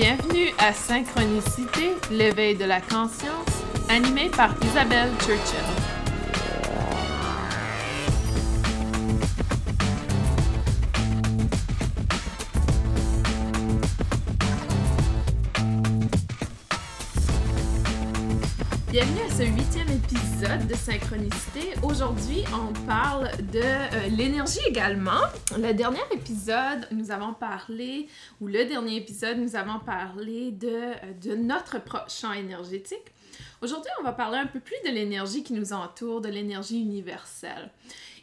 Bienvenue à Synchronicité, l'éveil de la conscience, animé par Isabelle Churchill. Bienvenue à ce huitième épisode de Synchronicité. Aujourd'hui, on parle de euh, l'énergie également. Le dernier épisode, nous avons parlé, ou le dernier épisode, nous avons parlé de, euh, de notre champ énergétique. Aujourd'hui, on va parler un peu plus de l'énergie qui nous entoure, de l'énergie universelle.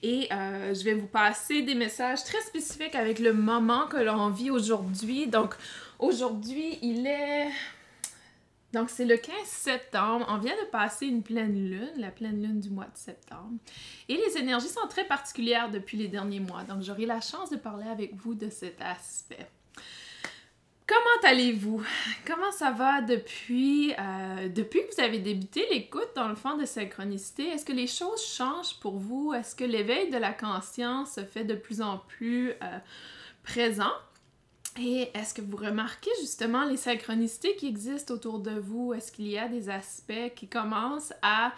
Et euh, je vais vous passer des messages très spécifiques avec le moment que l'on vit aujourd'hui. Donc, aujourd'hui, il est donc, c'est le 15 septembre. On vient de passer une pleine lune, la pleine lune du mois de septembre. Et les énergies sont très particulières depuis les derniers mois. Donc, j'aurai la chance de parler avec vous de cet aspect. Comment allez-vous? Comment ça va depuis, euh, que vous avez débuté l'écoute dans le fond de synchronicité? Est-ce que les choses changent pour vous? Est-ce que l'éveil de la conscience se fait de plus en plus euh, présent? Et est-ce que vous remarquez justement les synchronicités qui existent autour de vous? Est-ce qu'il y a des aspects qui commencent à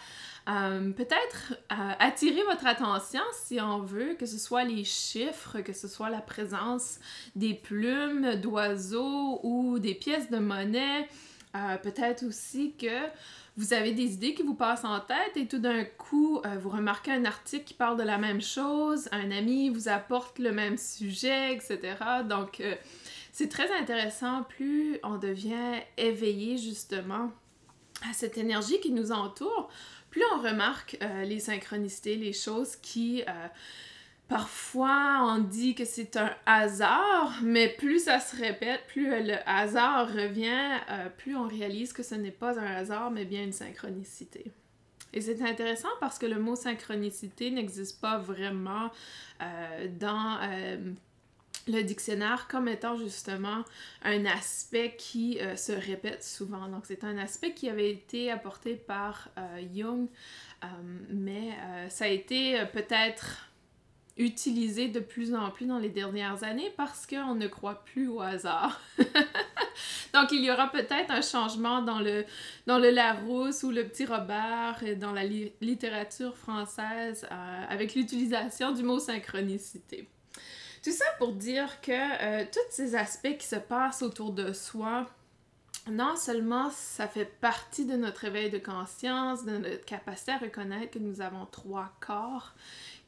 euh, peut-être euh, attirer votre attention si on veut, que ce soit les chiffres, que ce soit la présence des plumes d'oiseaux ou des pièces de monnaie? Euh, peut-être aussi que vous avez des idées qui vous passent en tête et tout d'un coup, vous remarquez un article qui parle de la même chose, un ami vous apporte le même sujet, etc. Donc, c'est très intéressant, plus on devient éveillé justement à cette énergie qui nous entoure, plus on remarque euh, les synchronicités, les choses qui... Euh, parfois, on dit que c'est un hasard, mais plus ça se répète, plus le hasard revient, euh, plus on réalise que ce n'est pas un hasard, mais bien une synchronicité. Et c'est intéressant parce que le mot synchronicité n'existe pas vraiment dans le dictionnaire comme étant justement un aspect qui euh, se répète souvent. Donc c'est un aspect qui avait été apporté par euh, Jung, euh, mais ça a été peut-être utilisé de plus en plus dans les dernières années parce qu'on ne croit plus au hasard. Donc il y aura peut-être un changement dans le, dans le Larousse ou le Petit Robert dans la littérature française avec l'utilisation du mot synchronicité. Tout ça pour dire que euh, tous ces aspects qui se passent autour de soi, non seulement ça fait partie de notre éveil de conscience, de notre capacité à reconnaître que nous avons trois corps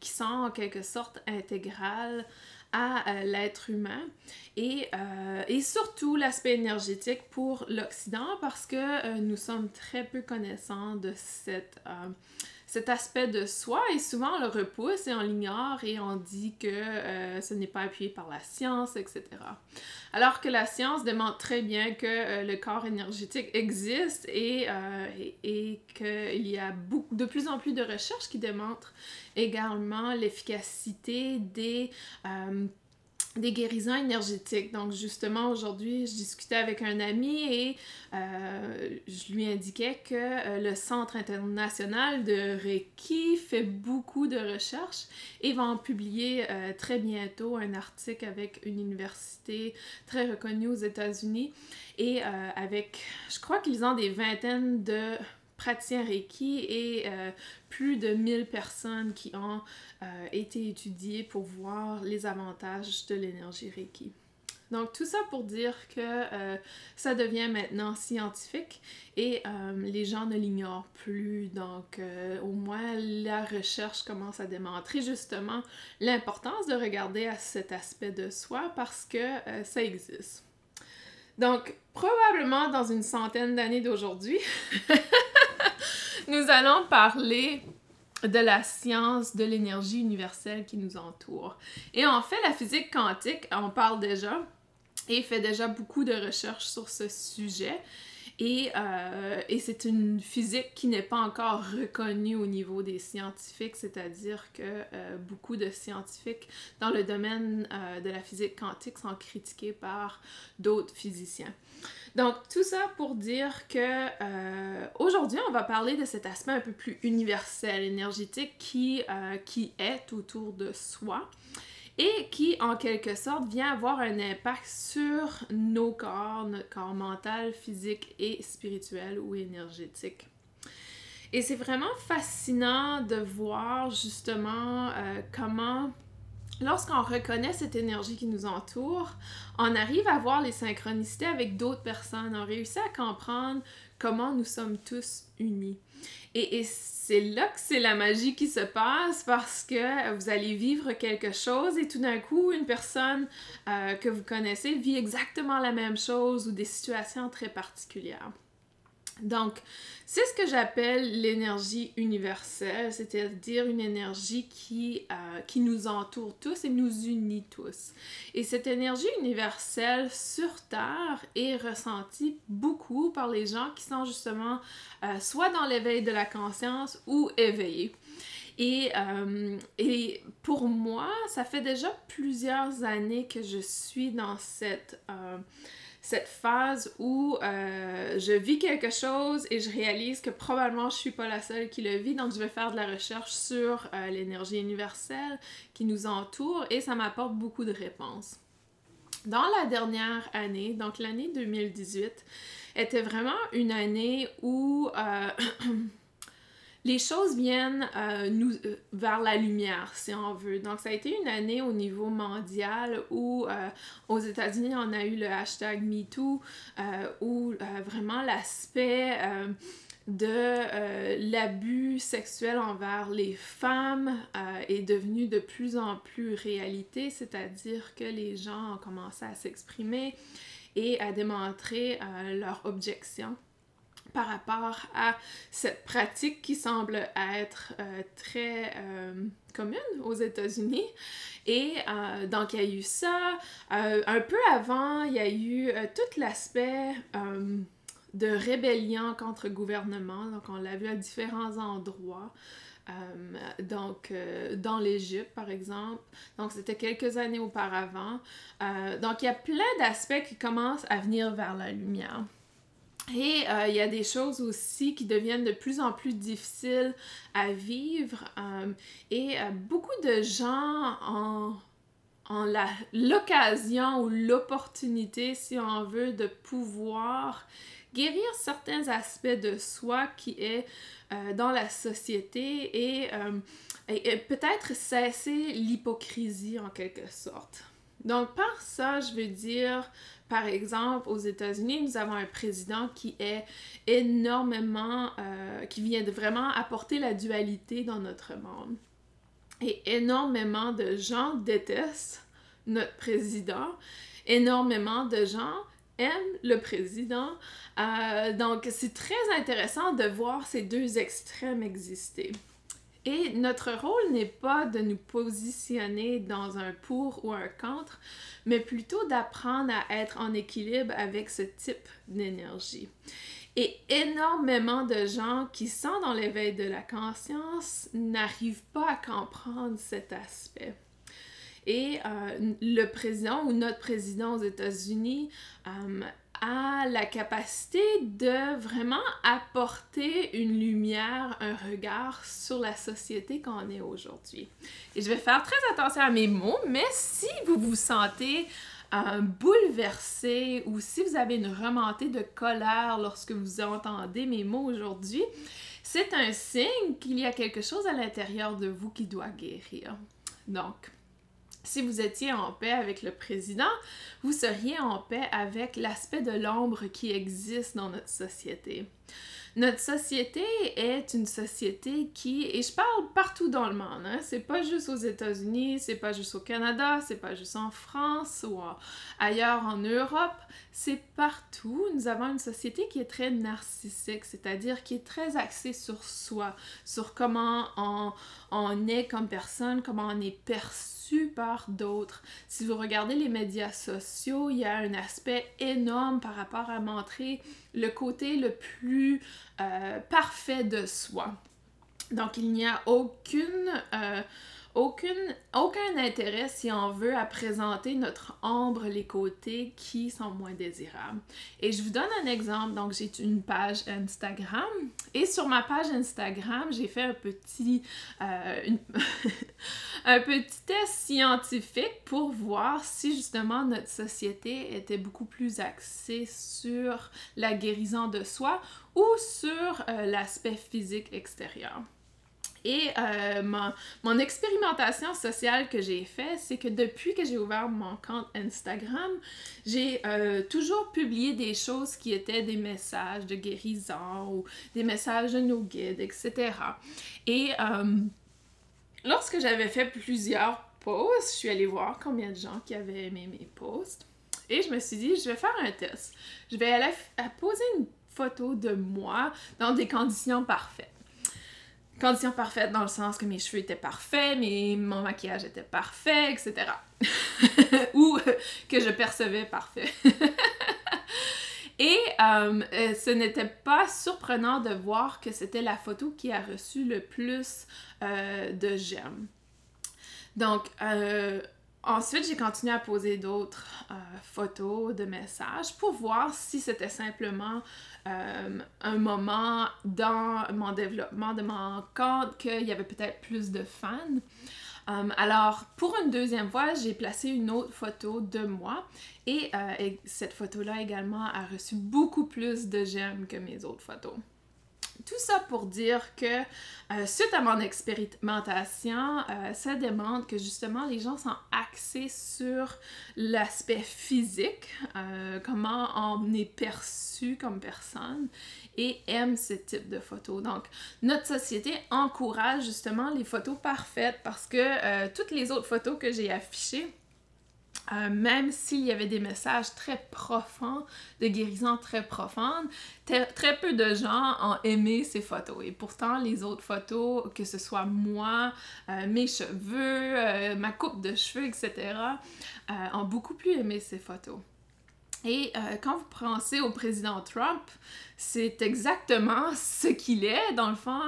qui sont en quelque sorte intégrales à euh, l'être humain et, euh, et surtout l'aspect énergétique pour l'Occident parce que nous sommes très peu connaissants de cette cet aspect de soi et souvent on le repousse et on l'ignore et on dit que euh, ce n'est pas appuyé par la science, etc. Alors que la science démontre très bien que euh, le corps énergétique existe et, euh, et, qu'il y a de plus en plus de recherches qui démontrent également l'efficacité des des guérisons énergétiques. Donc justement, aujourd'hui, je discutais avec un ami et euh, je lui indiquais que euh, le Centre international de Reiki fait beaucoup de recherches et va en publier euh, très bientôt un article avec une université très reconnue aux États-Unis et avec, je crois qu'ils ont des vingtaines de praticiens Reiki et euh, plus de 1000 personnes qui ont euh, été étudiées pour voir les avantages de l'énergie Reiki. Donc tout ça pour dire que euh, ça devient maintenant scientifique et les gens ne l'ignorent plus. Donc au moins la recherche commence à démontrer justement l'importance de regarder à cet aspect de soi parce que ça existe. Donc probablement dans une centaine d'années d'aujourd'hui, nous allons parler de la science de l'énergie universelle qui nous entoure. Et en fait, la physique quantique, on parle déjà et fait déjà beaucoup de recherches sur ce sujet. Et, euh, et c'est une physique qui n'est pas encore reconnue au niveau des scientifiques, c'est-à-dire que euh, beaucoup de scientifiques dans le domaine euh, de la physique quantique sont critiqués par d'autres physiciens. Donc, tout ça pour dire que euh, aujourd'hui, on va parler de cet aspect un peu plus universel, énergétique qui, euh, qui est autour de soi. et qui, en quelque sorte, vient avoir un impact sur nos corps, notre corps mental, physique et spirituel ou énergétique. Et c'est vraiment fascinant de voir justement euh, comment lorsqu'on reconnaît cette énergie qui nous entoure, on arrive à voir les synchronicités avec d'autres personnes, on réussit à comprendre comment nous sommes tous unis. Et, c'est là que c'est la magie qui se passe parce que vous allez vivre quelque chose et tout d'un coup, une personne euh, que vous connaissez vit exactement la même chose ou des situations très particulières. Donc, c'est ce que j'appelle l'énergie universelle, c'est-à-dire une énergie qui, euh, qui nous entoure tous et nous unit tous. Et cette énergie universelle sur Terre est ressentie beaucoup par les gens qui sont justement euh, soit dans l'éveil de la conscience ou éveillés. Et, euh, et, pour moi, ça fait déjà plusieurs années que je suis dans cette cette phase où euh, je vis quelque chose et je réalise que probablement je suis pas la seule qui le vit, donc je vais faire de la recherche sur euh, l'énergie universelle qui nous entoure et ça m'apporte beaucoup de réponses. Dans la dernière année, donc l'année 2018, était vraiment une année où euh, les choses viennent euh, nous, euh, vers la lumière, si on veut. Donc, ça a été une année au niveau mondial où euh, aux États-Unis, on a eu le hashtag MeToo, où vraiment l'aspect de l'abus sexuel envers les femmes est devenu de plus en plus réalité, c'est-à-dire que les gens ont commencé à s'exprimer et à démontrer leurs objections par rapport à cette pratique qui semble être euh, très euh, commune aux États-Unis. Et euh, donc, il y a eu ça. un peu avant, il y a eu tout l'aspect de rébellion contre le gouvernement. Donc, on l'a vu à différents endroits. donc, dans l'Égypte, par exemple. Donc, c'était quelques années auparavant. donc, il y a plein d'aspects qui commencent à venir vers la lumière. Et euh, il y a des choses aussi qui deviennent de plus en plus difficiles à vivre. Euh, et euh, beaucoup de gens ont, l'occasion ou l'opportunité, si on veut, de pouvoir guérir certains aspects de soi qui est dans la société et, et peut-être cesser l'hypocrisie en quelque sorte. Donc par ça, je veux dire par exemple, aux États-Unis, nous avons un président qui est énormément, euh, qui vient de vraiment apporter la dualité dans notre monde. Et énormément de gens détestent notre président. Énormément de gens aiment le président. Euh, donc, c'est très intéressant de voir ces deux extrêmes exister. Et notre rôle n'est pas de nous positionner dans un pour ou un contre, mais plutôt d'apprendre à être en équilibre avec ce type d'énergie. Et énormément de gens qui sont dans l'éveil de la conscience n'arrivent pas à comprendre cet aspect. Et euh, le président ou notre président aux États-Unis euh, a la capacité de vraiment apporter une lumière, un regard sur la société qu'on est aujourd'hui. Et je vais faire très attention à mes mots, mais si vous vous sentez euh, bouleversé ou si vous avez une remontée de colère lorsque vous entendez mes mots aujourd'hui, c'est un signe qu'il y a quelque chose à l'intérieur de vous qui doit guérir. Donc, si vous étiez en paix avec le président, vous seriez en paix avec l'aspect de l'ombre qui existe dans notre société. Notre société est une société qui, et je parle partout dans le monde, hein, c'est pas juste aux États-Unis, c'est pas juste au Canada, c'est pas juste en France ou ailleurs en Europe, c'est partout. Nous avons une société qui est très narcissique, c'est-à-dire qui est très axée sur soi, sur comment on, on est comme personne, comment on est perçu par d'autres. Si vous regardez les médias sociaux, il y a un aspect énorme par rapport à montrer le côté le plus euh, parfait de soi. Donc il n'y a aucune, euh, aucune, aucun intérêt, si on veut, à présenter notre ombre, les côtés qui sont moins désirables. Et je vous donne un exemple. Donc, j'ai une page Instagram. Et sur ma page Instagram, j'ai fait un petit, euh, un petit test scientifique pour voir si justement notre société était beaucoup plus axée sur la guérison de soi ou sur euh, l'aspect physique extérieur. Et euh, mon, expérimentation sociale que j'ai faite, c'est que depuis que j'ai ouvert mon compte Instagram, j'ai euh, toujours publié des choses qui étaient des messages de guérison ou des messages de nos guides, etc. Et euh, lorsque j'avais fait plusieurs posts, je suis allée voir combien de gens qui avaient aimé mes posts. Et je me suis dit, je vais faire un test. Je vais aller poser une photo de moi dans des conditions parfaites. Conditions parfaites dans le sens que mes cheveux étaient parfaits, mon maquillage était parfait, etc. Ou que je percevais parfait. Et euh, euh, ce n'était pas surprenant de voir que c'était la photo qui a reçu le plus euh, de j'aime. Donc, Ensuite, j'ai continué à poser d'autres photos de messages pour voir si c'était simplement euh, un moment dans mon développement de mon compte qu'il y avait peut-être plus de fans. Euh, alors, pour une deuxième fois, j'ai placé une autre photo de moi et, et cette photo-là également a reçu beaucoup plus de j'aime que mes autres photos. Tout ça pour dire que euh, suite à mon expérimentation, euh, ça demande que justement les gens sont axés sur l'aspect physique, euh, comment on est perçu comme personne et aiment ce type de photos. Donc, notre société encourage justement les photos parfaites parce que toutes les autres photos que j'ai affichées, euh, même s'il y avait des messages très profonds, de guérison très profonde, très peu de gens ont aimé ces photos. Et pourtant, les autres photos, que ce soit moi, euh, mes cheveux, euh, ma coupe de cheveux, etc., ont beaucoup plus aimé ces photos. Et quand vous pensez au président Trump, c'est exactement ce qu'il est. Dans le fond,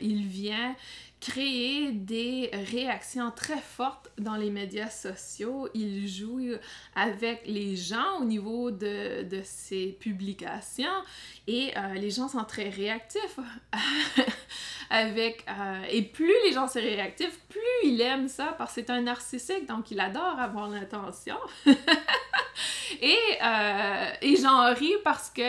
il vient créer des réactions très fortes dans les médias sociaux. Il joue avec les gens au niveau de, de ses publications et euh, les gens sont très réactifs. avec, euh, et plus les gens sont réactifs, plus il aime ça parce que c'est un narcissique, donc il adore avoir l'intention. et, euh, et j'en ris parce que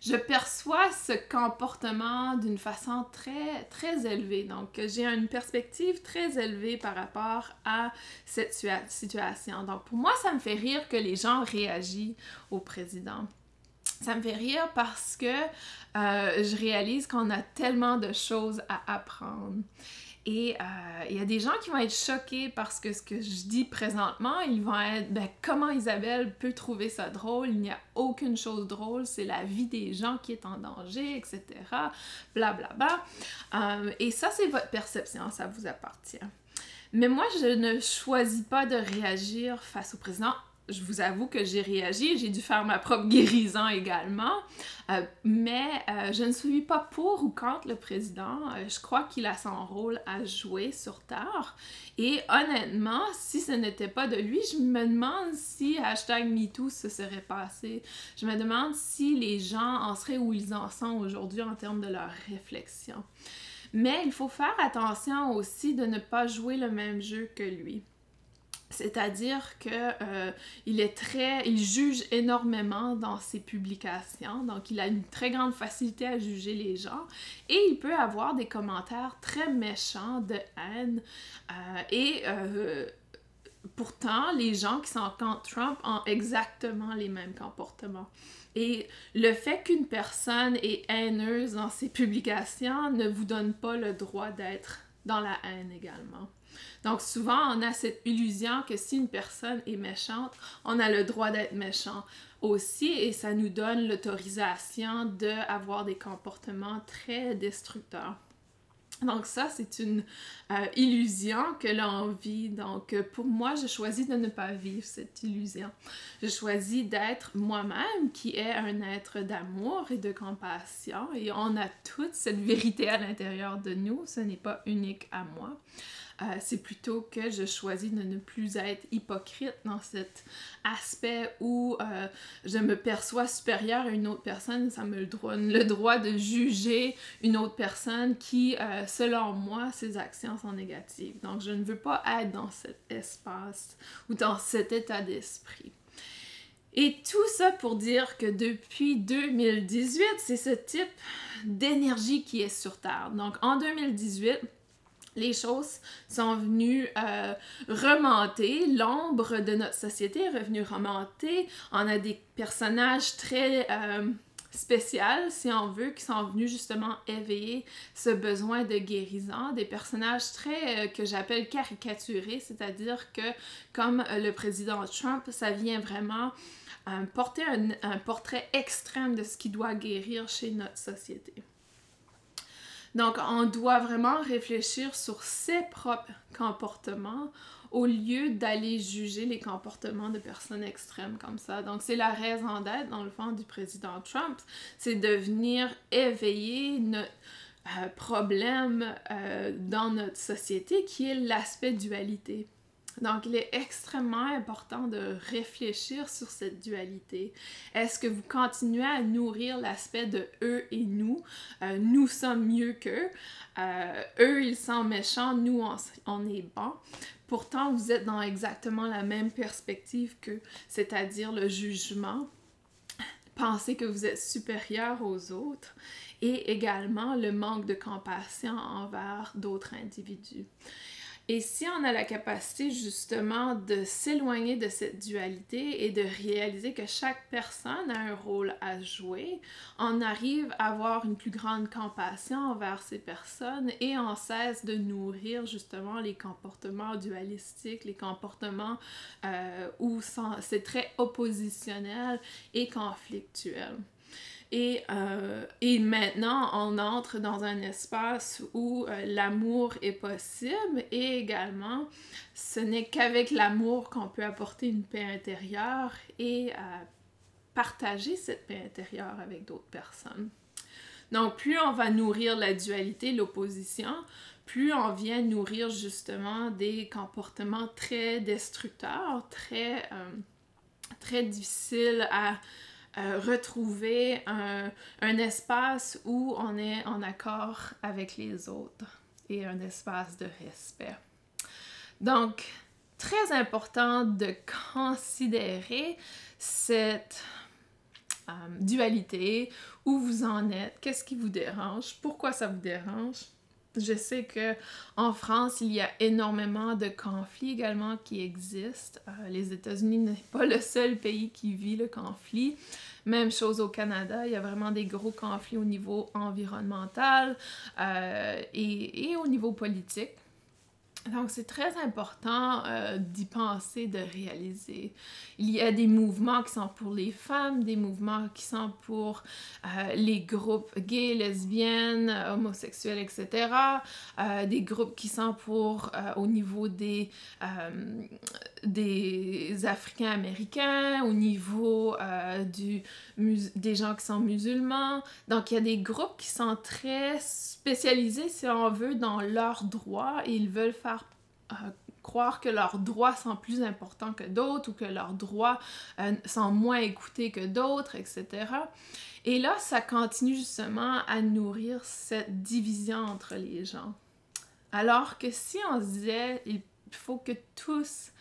je perçois ce comportement d'une façon très, très élevée. Donc, j'ai une perspective très élevée par rapport à cette situation. Donc, pour moi, ça me fait rire que les gens réagissent au président. Ça me fait rire parce que euh, je réalise qu'on a tellement de choses à apprendre. Et euh, il y a des gens qui vont être choqués parce que ce que je dis présentement, ils vont être ben, comment Isabelle peut trouver ça drôle? Il n'y a aucune chose drôle, c'est la vie des gens qui est en danger, etc. Blablabla. Bla, bla. Euh, et ça, c'est votre perception, ça vous appartient. Mais moi, je ne choisis pas de réagir face au président je vous avoue que j'ai réagi, j'ai dû faire ma propre guérison également, euh, mais euh, je ne suis pas pour ou contre le président. Euh, je crois qu'il a son rôle à jouer sur Terre. Et honnêtement, si ce n'était pas de lui, je me demande si hashtag MeToo se serait passé. Je me demande si les gens en seraient où ils en sont aujourd'hui en termes de leur réflexion. Mais il faut faire attention aussi de ne pas jouer le même jeu que lui. C'est-à-dire que euh, il est très, il juge énormément dans ses publications, donc il a une très grande facilité à juger les gens et il peut avoir des commentaires très méchants de haine euh, et euh, pourtant les gens qui sont contre Trump ont exactement les mêmes comportements. Et le fait qu'une personne est haineuse dans ses publications ne vous donne pas le droit d'être dans la haine également. Donc souvent, on a cette illusion que si une personne est méchante, on a le droit d'être méchant aussi et ça nous donne l'autorisation d'avoir des comportements très destructeurs. Donc ça, c'est une euh, illusion que l'on vit. Donc euh, pour moi, je choisis de ne pas vivre cette illusion. Je choisis d'être moi-même, qui est un être d'amour et de compassion. Et on a toute cette vérité à l'intérieur de nous. Ce n'est pas unique à moi. C'est plutôt que je choisis de ne plus être hypocrite dans cet aspect où je me perçois supérieure à une autre personne, ça me donne le droit de juger une autre personne qui, selon moi, ses actions sont négatives. Donc, je ne veux pas être dans cet espace ou dans cet état d'esprit. Et tout ça pour dire que depuis 2018, c'est ce type d'énergie qui est sur Terre. Donc en 2018, les choses sont venues euh, remonter, l'ombre de notre société est revenue remonter. On a des personnages très euh, spéciaux, si on veut, qui sont venus justement éveiller ce besoin de guérison. Des personnages très euh, que j'appelle caricaturés, c'est-à-dire que comme le président Trump, ça vient vraiment porter un, portrait extrême de ce qui doit guérir chez notre société. Donc, on doit vraiment réfléchir sur ses propres comportements au lieu d'aller juger les comportements de personnes extrêmes comme ça. Donc, c'est la raison d'être, dans le fond, du président Trump, c'est de venir éveiller notre euh, problème euh, dans notre société qui est l'aspect dualité. Donc, il est extrêmement important de réfléchir sur cette dualité. Est-ce que vous continuez à nourrir l'aspect de eux et nous? Euh, nous sommes mieux qu'eux. Euh, eux, ils sont méchants, nous, on, est bons. Pourtant, vous êtes dans exactement la même perspective qu'eux, c'est-à-dire le jugement. Pensez que vous êtes supérieur aux autres et également le manque de compassion envers d'autres individus. Et si on a la capacité justement de s'éloigner de cette dualité et de réaliser que chaque personne a un rôle à jouer, on arrive à avoir une plus grande compassion envers ces personnes et on cesse de nourrir justement les comportements dualistiques, les comportements euh, où c'est très oppositionnel et conflictuel. Et, euh, et, maintenant, on entre dans un espace où euh, l'amour est possible et également, ce n'est qu'avec l'amour qu'on peut apporter une paix intérieure et euh, partager cette paix intérieure avec d'autres personnes. Donc, plus on va nourrir la dualité, l'opposition, plus on vient nourrir justement des comportements très destructeurs, très, très difficiles à euh, retrouver un, un, espace où on est en accord avec les autres et un espace de respect. Donc, très important de considérer cette euh, dualité, où vous en êtes, qu'est-ce qui vous dérange, pourquoi ça vous dérange. Je sais que en France, il y a énormément de conflits également qui existent. Euh, les États-Unis n'est pas le seul pays qui vit le conflit. Même chose au Canada, il y a vraiment des gros conflits au niveau environnemental euh, et, et au niveau politique. Donc, c'est très important euh, d'y penser, de réaliser. Il y a des mouvements qui sont pour les femmes, des mouvements qui sont pour euh, les groupes gays, lesbiennes, homosexuels, etc. Euh, des groupes qui sont pour au niveau des, des Africains-Américains, au niveau du, des gens qui sont musulmans. Donc, il y a des groupes qui sont très spécialisés, si on veut, dans leurs droits et ils veulent faire croire que leurs droits sont plus importants que d'autres ou que leurs droits euh, sont moins écoutés que d'autres, etc. Et là, ça continue justement à nourrir cette division entre les gens. Alors que si on se disait, il faut que tous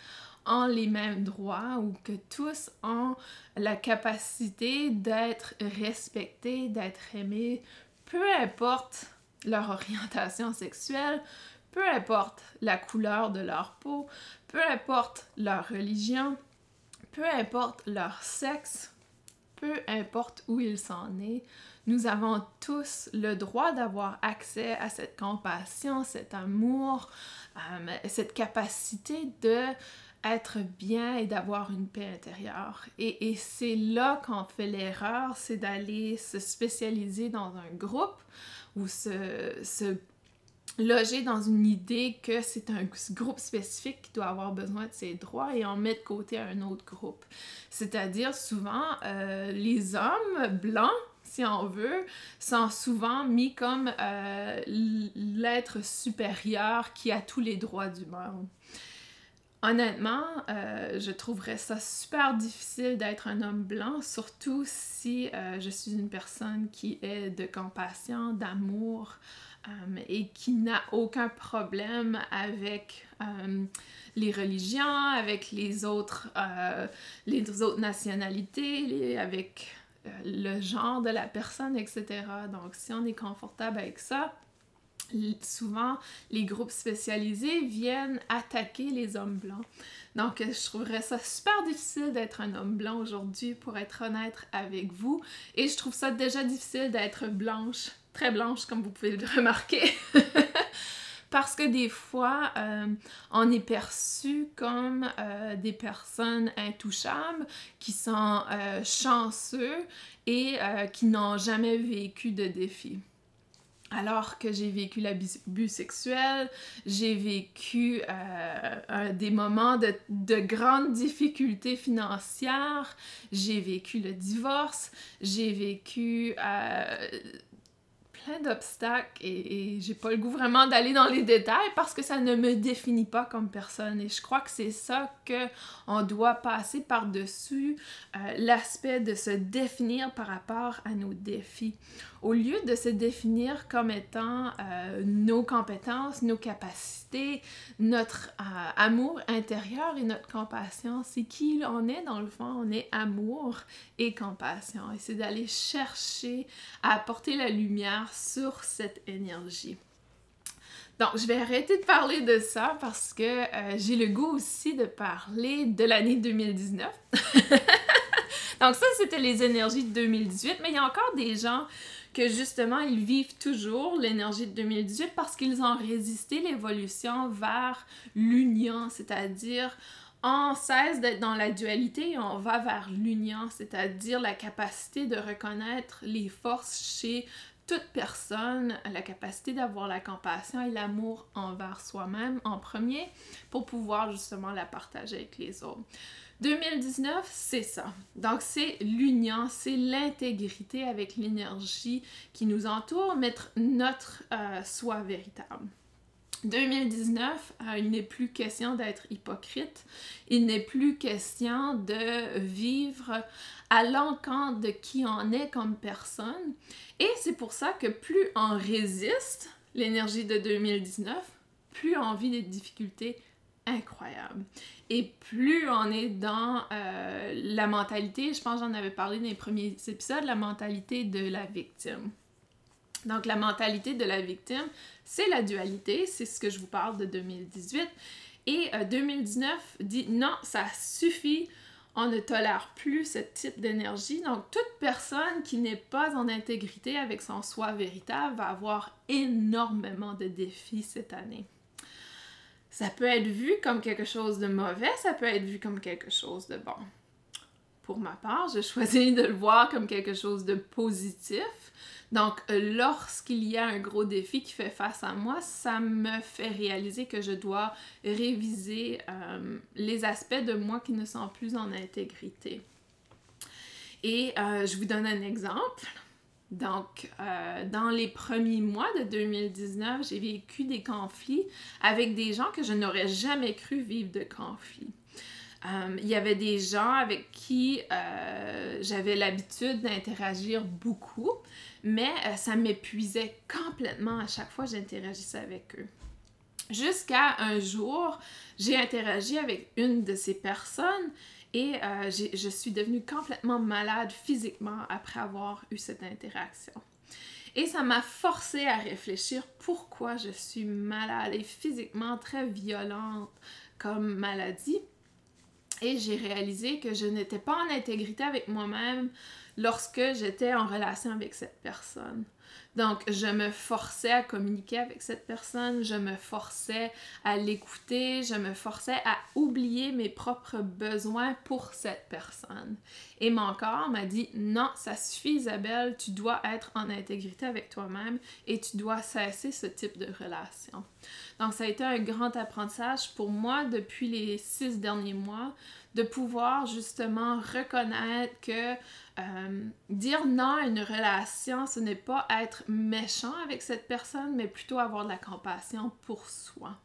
ont les mêmes droits ou que tous ont la capacité d'être respectés, d'être aimés, peu importe leur orientation sexuelle, peu importe la couleur de leur peau, peu importe leur religion, peu importe leur sexe, peu importe où ils sont nés, nous avons tous le droit d'avoir accès à cette compassion, cet amour, euh, cette capacité de être bien et d'avoir une paix intérieure. Et, et c'est là qu'on fait l'erreur, c'est d'aller se spécialiser dans un groupe ou se, se loger dans une idée que c'est un groupe spécifique qui doit avoir besoin de ses droits et en met de côté un autre groupe. C'est-à-dire souvent euh, les hommes blancs si on veut, sont souvent mis comme euh, l'être supérieur qui a tous les droits du monde. Honnêtement, euh, je trouverais ça super difficile d'être un homme blanc, surtout si euh, je suis une personne qui est de compassion, d'amour et qui n'a aucun problème avec les religions, avec les autres, nationalités, avec euh, le genre de la personne, etc. Donc, si on est confortable avec ça, souvent les groupes spécialisés viennent attaquer les hommes blancs. Donc, je trouverais ça super difficile d'être un homme blanc aujourd'hui, pour être honnête avec vous. Et je trouve ça déjà difficile d'être blanche, très blanche, comme vous pouvez le remarquer. parce que des fois, euh, on est perçu comme euh, des personnes intouchables, qui sont euh, chanceux et qui n'ont jamais vécu de défis. Alors que j'ai vécu l'abus sexuel, j'ai vécu des moments de, de grandes difficultés financières, j'ai vécu le divorce, j'ai vécu plein d'obstacles et, j'ai pas le goût vraiment d'aller dans les détails parce que ça ne me définit pas comme personne. Et je crois que c'est ça que on doit passer par-dessus euh, l'aspect de se définir par rapport à nos défis au lieu de se définir comme étant euh, nos compétences, nos capacités, notre euh, amour intérieur et notre compassion, c'est qui on est dans le fond, on est amour et compassion. Et c'est d'aller chercher à apporter la lumière sur cette énergie. Donc, je vais arrêter de parler de ça parce que euh, j'ai le goût aussi de parler de l'année 2019. Donc ça, c'était les énergies de 2018, mais il y a encore des gens que justement, ils vivent toujours l'énergie de 2018 parce qu'ils ont résisté l'évolution vers l'union, c'est-à-dire on cesse d'être dans la dualité et on va vers l'union, c'est-à-dire la capacité de reconnaître les forces chez toute personne, la capacité d'avoir la compassion et l'amour envers soi-même en premier pour pouvoir justement la partager avec les autres. 2019, c'est ça. Donc, c'est l'union, c'est l'intégrité avec l'énergie qui nous entoure, mettre notre euh, soi véritable. 2019, euh, il n'est plus question d'être hypocrite, il n'est plus question de vivre à l'encontre de qui on est comme personne. Et c'est pour ça que plus on résiste l'énergie de 2019, plus on vit des difficultés incroyables. Et plus on est dans euh, la mentalité, je pense j'en avais parlé dans les premiers épisodes, la mentalité de la victime. Donc la mentalité de la victime, c'est la dualité, c'est ce que je vous parle de 2018. Et 2019 euh, dit non, ça suffit, on ne tolère plus ce type d'énergie. Donc toute personne qui n'est pas en intégrité avec son soi véritable va avoir énormément de défis cette année. Ça peut être vu comme quelque chose de mauvais, ça peut être vu comme quelque chose de bon. Pour ma part, j'ai choisi de le voir comme quelque chose de positif. Donc, lorsqu'il y a un gros défi qui fait face à moi, ça me fait réaliser que je dois réviser euh, les aspects de moi qui ne sont plus en intégrité. Et euh, je vous donne un exemple. Donc, euh, dans les premiers mois de 2019, j'ai vécu des conflits avec des gens que je n'aurais jamais cru vivre de conflits. Euh, il y avait des gens avec qui euh, j'avais l'habitude d'interagir beaucoup, mais ça m'épuisait complètement à chaque fois j'interagissais avec eux. Jusqu'à un jour, j'ai interagi avec une de ces personnes et euh, je suis devenue complètement malade physiquement après avoir eu cette interaction. Et ça m'a forcé à réfléchir pourquoi je suis malade et physiquement très violente comme maladie. Et j'ai réalisé que je n'étais pas en intégrité avec moi-même lorsque j'étais en relation avec cette personne. Donc, je me forçais à communiquer avec cette personne, je me forçais à l'écouter, je me forçais à oublier mes propres besoins pour cette personne. Et mon corps m'a dit non, ça suffit Isabelle, tu dois être en intégrité avec toi-même et tu dois cesser ce type de relation. Donc, ça a été un grand apprentissage pour moi depuis les six derniers mois de pouvoir justement reconnaître que euh, dire non à une relation, ce n'est pas être méchant avec cette personne, mais plutôt avoir de la compassion pour soi.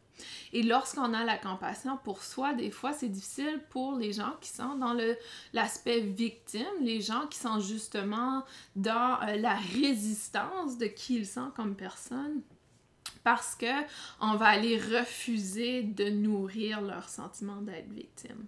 Et lorsqu'on a la compassion pour soi, des fois, c'est difficile pour les gens qui sont dans l'aspect victime, les gens qui sont justement dans euh, la résistance de qui ils sont comme personne parce que on va aller refuser de nourrir leur sentiment d'être victime.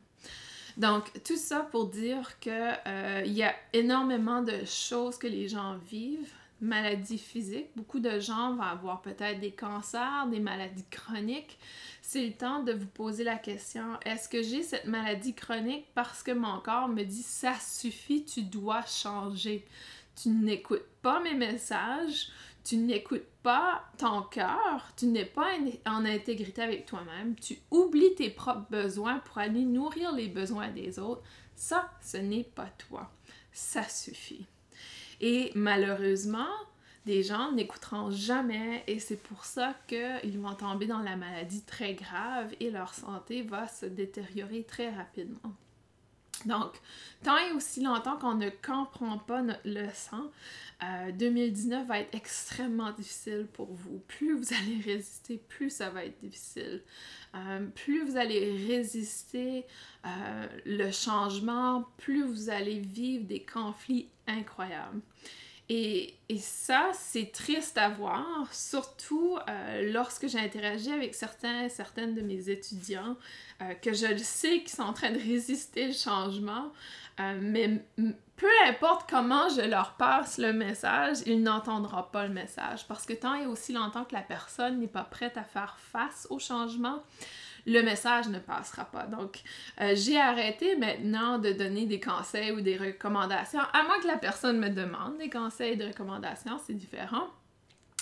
Donc, tout ça pour dire qu'il euh, y a énormément de choses que les gens vivent maladies physiques. Beaucoup de gens vont avoir peut-être des cancers, des maladies chroniques. C'est le temps de vous poser la question, est-ce que j'ai cette maladie chronique parce que mon corps me dit ça suffit, tu dois changer. Tu n'écoutes pas mes messages, tu n'écoutes pas ton cœur, tu n'es pas en intégrité avec toi-même, tu oublies tes propres besoins pour aller nourrir les besoins des autres. Ça, ce n'est pas toi. Ça suffit. Et malheureusement, des gens n'écouteront jamais et c'est pour ça qu'ils vont tomber dans la maladie très grave et leur santé va se détériorer très rapidement. Donc, tant et aussi longtemps qu'on ne comprend pas notre leçon, 2019 euh, va être extrêmement difficile pour vous. Plus vous allez résister, plus ça va être difficile. Euh, plus vous allez résister euh, le changement, plus vous allez vivre des conflits incroyables. Et, ça, c'est triste à voir, surtout euh, lorsque j'ai interagi avec certains, certaines de mes étudiants, que je le sais qu'ils sont en train de résister le changement, mais peu importe comment je leur passe le message, ils n'entendront pas le message. Parce que tant et aussi longtemps que la personne n'est pas prête à faire face au changement, le message ne passera pas. Donc, euh, j'ai arrêté maintenant de donner des conseils ou des recommandations, à moins que la personne me demande des conseils et des recommandations, c'est différent.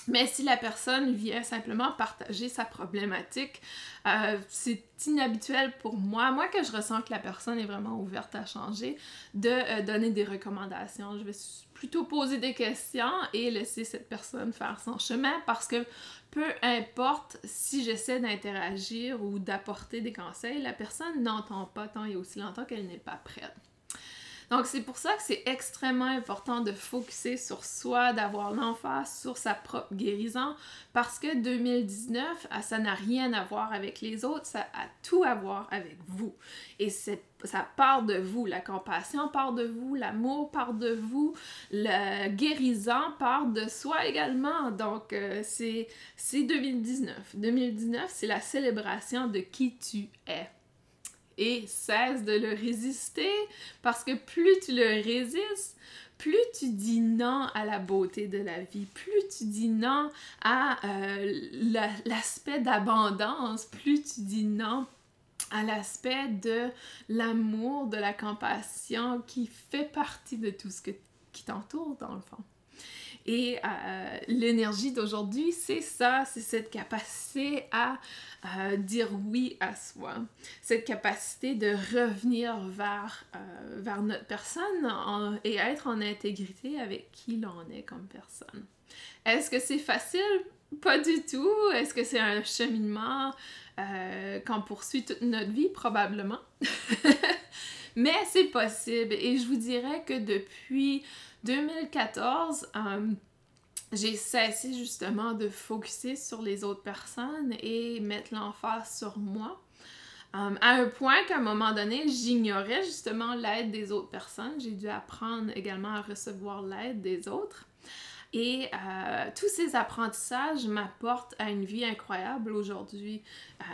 Mais si la personne vient simplement partager sa problématique, euh, c'est inhabituel pour moi, moi que je ressens que la personne est vraiment ouverte à changer, de euh, donner des recommandations. Je vais plutôt poser des questions et laisser cette personne faire son chemin parce que peu importe si j'essaie d'interagir ou d'apporter des conseils, la personne n'entend pas tant et aussi longtemps qu'elle n'est pas prête. Donc, c'est pour ça que c'est extrêmement important de focuser sur soi, d'avoir l'emphase sur sa propre guérison, parce que 2019, ah, ça n'a rien à voir avec les autres, ça a tout à voir avec vous. Et ça part de vous, la compassion part de vous, l'amour part de vous, la guérison part de soi également. Donc, euh, c'est 2019. 2019, c'est la célébration de qui tu es et cesse de le résister parce que plus tu le résistes, plus tu dis non à la beauté de la vie, plus tu dis non à euh, l'aspect d'abondance, plus tu dis non à l'aspect de l'amour, de la compassion qui fait partie de tout ce qui t'entoure dans le fond. Et euh, l'énergie d'aujourd'hui, c'est ça, c'est cette capacité à euh, dire oui à soi, cette capacité de revenir vers, euh, vers notre personne et être en intégrité avec qui l'on est comme personne. Est-ce que c'est facile? Pas du tout. Est-ce que c'est un cheminement qu'on poursuit toute notre vie? Probablement. Mais c'est possible. Et je vous dirais que depuis 2014, euh, j'ai cessé justement de focuser sur les autres personnes et mettre l'emphase sur moi. Euh, à un point qu'à un moment donné, j'ignorais justement l'aide des autres personnes. J'ai dû apprendre également à recevoir l'aide des autres. Et euh, tous ces apprentissages m'apportent à une vie incroyable aujourd'hui.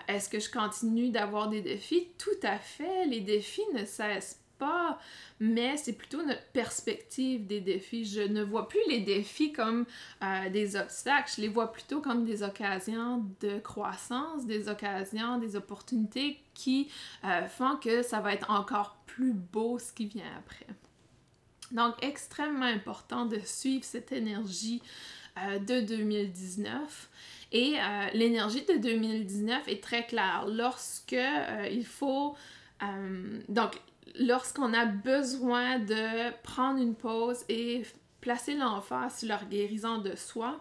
Est-ce que je continue d'avoir des défis? Tout à fait. Les défis ne cessent pas, mais c'est plutôt notre perspective des défis. Je ne vois plus les défis comme euh, des obstacles, je les vois plutôt comme des occasions de croissance, des occasions, des opportunités qui euh, font que ça va être encore plus beau ce qui vient après. Donc, extrêmement important de suivre cette énergie euh, de 2019. Et l'énergie de 2019 est très claire. Lorsque il faut... donc, lorsqu'on a besoin de prendre une pause et placer l'emphase sur leur guérison de soi,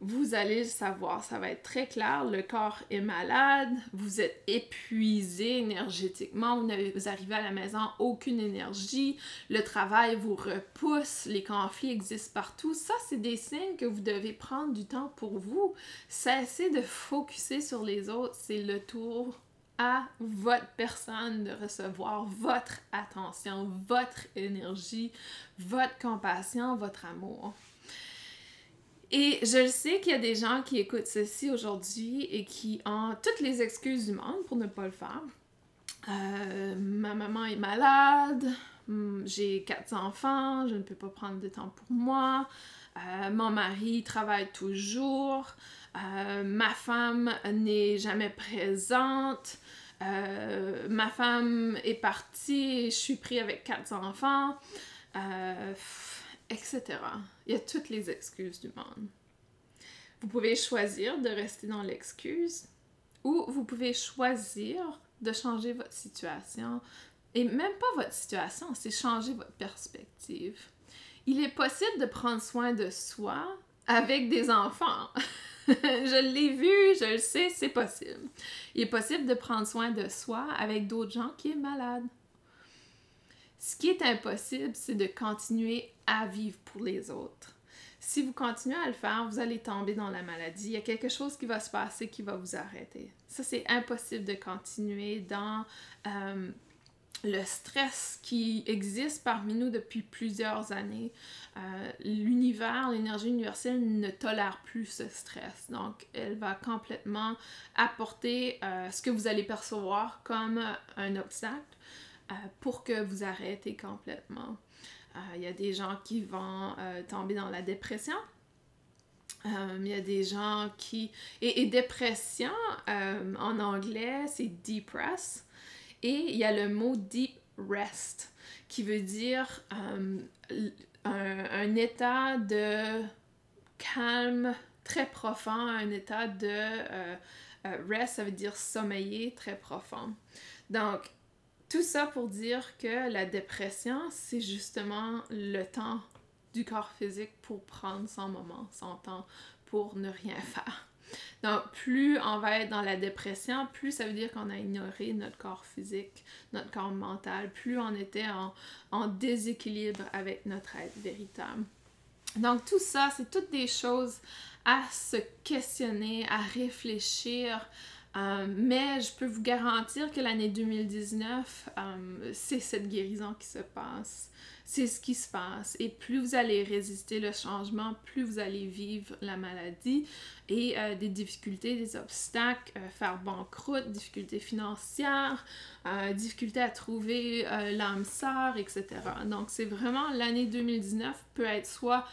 vous allez le savoir, ça va être très clair, le corps est malade, vous êtes épuisé énergétiquement, vous, vous arrivez à la maison, aucune énergie, le travail vous repousse, les conflits existent partout. Ça, c'est des signes que vous devez prendre du temps pour vous. Cessez de focuser sur les autres, c'est le tour à votre personne de recevoir votre attention, votre énergie, votre compassion, votre amour. Et je sais qu'il y a des gens qui écoutent ceci aujourd'hui et qui ont toutes les excuses du monde pour ne pas le faire. Euh, ma maman est malade, hmm, j'ai quatre enfants, je ne peux pas prendre de temps pour moi, euh, mon mari travaille toujours, euh, ma femme n'est jamais présente, ma femme est partie, je suis pris avec quatre enfants etc. Il y a toutes les excuses du monde. Vous pouvez choisir de rester dans l'excuse ou vous pouvez choisir de changer votre situation. Et même pas votre situation, c'est changer votre perspective. Il est possible de prendre soin de soi avec des enfants. je l'ai vu, je le sais, c'est possible. Il est possible de prendre soin de soi avec d'autres gens qui sont malades. Ce qui est impossible, c'est de continuer à vivre pour les autres. Si vous continuez à le faire, vous allez tomber dans la maladie. Il y a quelque chose qui va se passer qui va vous arrêter. Ça, c'est impossible de continuer dans euh, le stress qui existe parmi nous depuis plusieurs années. Euh, l'univers, l'énergie universelle ne tolère plus ce stress. Donc, elle va complètement apporter euh, ce que vous allez percevoir comme un obstacle pour que vous arrêtez complètement. Euh, il y a des gens qui vont euh, tomber dans la dépression. Il y a des gens qui... Et, dépression, en anglais, c'est depress. Et il y a le mot deep rest, qui veut dire un, un, état de calme très profond, un état de rest, ça veut dire sommeiller très profond. Donc, tout ça pour dire que la dépression, c'est justement le temps du corps physique pour prendre son moment, son temps pour ne rien faire. Donc, plus on va être dans la dépression, plus ça veut dire qu'on a ignoré notre corps physique, notre corps mental, plus on était en, déséquilibre avec notre être véritable. Donc, tout ça, c'est toutes des choses à se questionner, à réfléchir, euh, mais je peux vous garantir que l'année 2019, euh, c'est cette guérison qui se passe. C'est ce qui se passe. Et plus vous allez résister le changement, plus vous allez vivre la maladie et euh, des difficultés, des obstacles, faire banqueroute, difficultés financières, difficultés à trouver l'âme sœur, etc. Donc c'est vraiment l'année 2019 peut être soit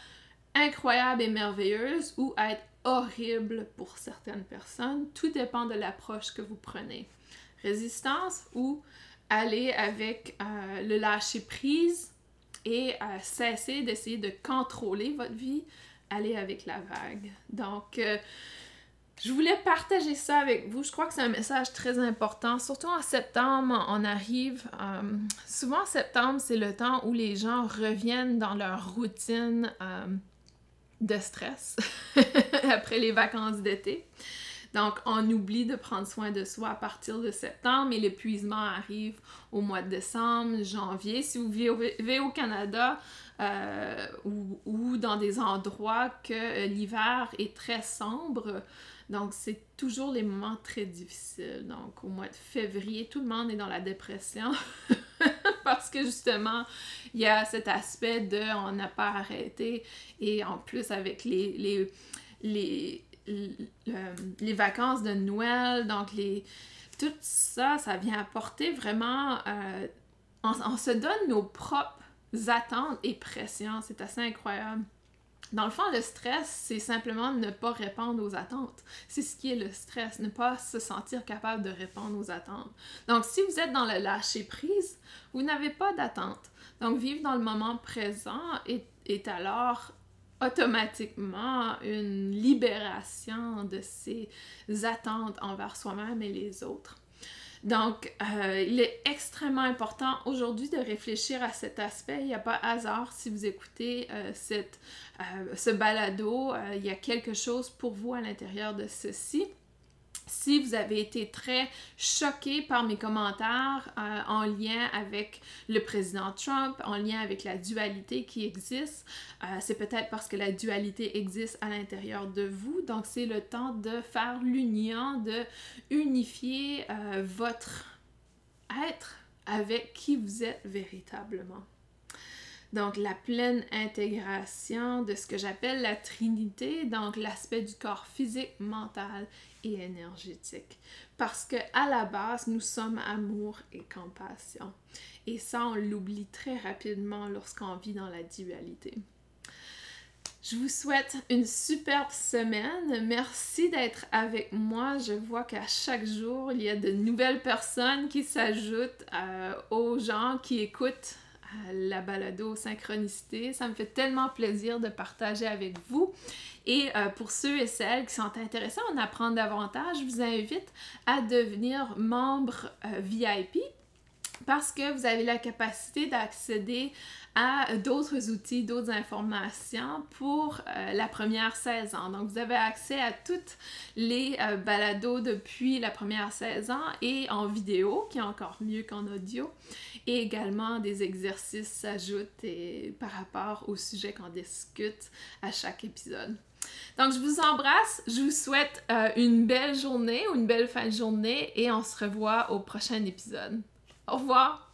incroyable et merveilleuse ou être horrible pour certaines personnes. Tout dépend de l'approche que vous prenez. Résistance ou aller avec euh, le lâcher prise et euh, cesser d'essayer de contrôler votre vie, aller avec la vague. Donc, euh, je voulais partager ça avec vous. Je crois que c'est un message très important. Surtout en septembre, on arrive. souvent, en septembre, c'est le temps où les gens reviennent dans leur routine de stress après les vacances d'été. Donc, on oublie de prendre soin de soi à partir de septembre et l'épuisement arrive au mois de décembre, janvier. Si vous vivez au Canada euh, ou, dans des endroits que l'hiver est très sombre, donc c'est toujours les moments très difficiles. Donc, au mois de février, tout le monde est dans la dépression. parce que justement, il y a cet aspect de on n'a pas arrêté et en plus avec les, les, les, vacances de Noël, donc les, tout ça, ça vient apporter vraiment. Euh, on, se donne nos propres attentes et pressions. C'est assez incroyable. Dans le fond, le stress, c'est simplement ne pas répondre aux attentes. C'est ce qui est le stress, ne pas se sentir capable de répondre aux attentes. Donc, si vous êtes dans le lâcher-prise, vous n'avez pas d'attente. Donc, vivre dans le moment présent est, est alors automatiquement une libération de ces attentes envers soi-même et les autres. Donc, euh, il est extrêmement important aujourd'hui de réfléchir à cet aspect. Il n'y a pas hasard si vous écoutez euh, euh, ce balado, il y a quelque chose pour vous à l'intérieur de ceci. Si vous avez été très choqué par mes commentaires euh, en lien avec le président Trump, en lien avec la dualité qui existe, euh, c'est peut-être parce que la dualité existe à l'intérieur de vous. Donc, c'est le temps de faire l'union, de unifier euh, votre être avec qui vous êtes véritablement. Donc, la pleine intégration de ce que j'appelle la trinité, donc l'aspect du corps physique, mental et énergétique. Parce que à la base, nous sommes amour et compassion. Et ça, on l'oublie très rapidement lorsqu'on vit dans la dualité. Je vous souhaite une superbe semaine. Merci d'être avec moi. Je vois qu'à chaque jour, il y a de nouvelles personnes qui s'ajoutent euh, aux gens qui écoutent la balado synchronicité. Ça me fait tellement plaisir de partager avec vous. Et euh, pour ceux et celles qui sont intéressés à en apprendre davantage, je vous invite à devenir membre euh, VIP parce que vous avez la capacité d'accéder à d'autres outils, d'autres informations pour euh, la première saison. Donc, vous avez accès à toutes les euh, balados depuis la première saison et en vidéo, qui est encore mieux qu'en audio. Et également, des exercices s'ajoutent par rapport au sujet qu'on discute à chaque épisode. Donc, je vous embrasse, je vous souhaite euh, une belle journée ou une belle fin de journée et on se revoit au prochain épisode. Au revoir!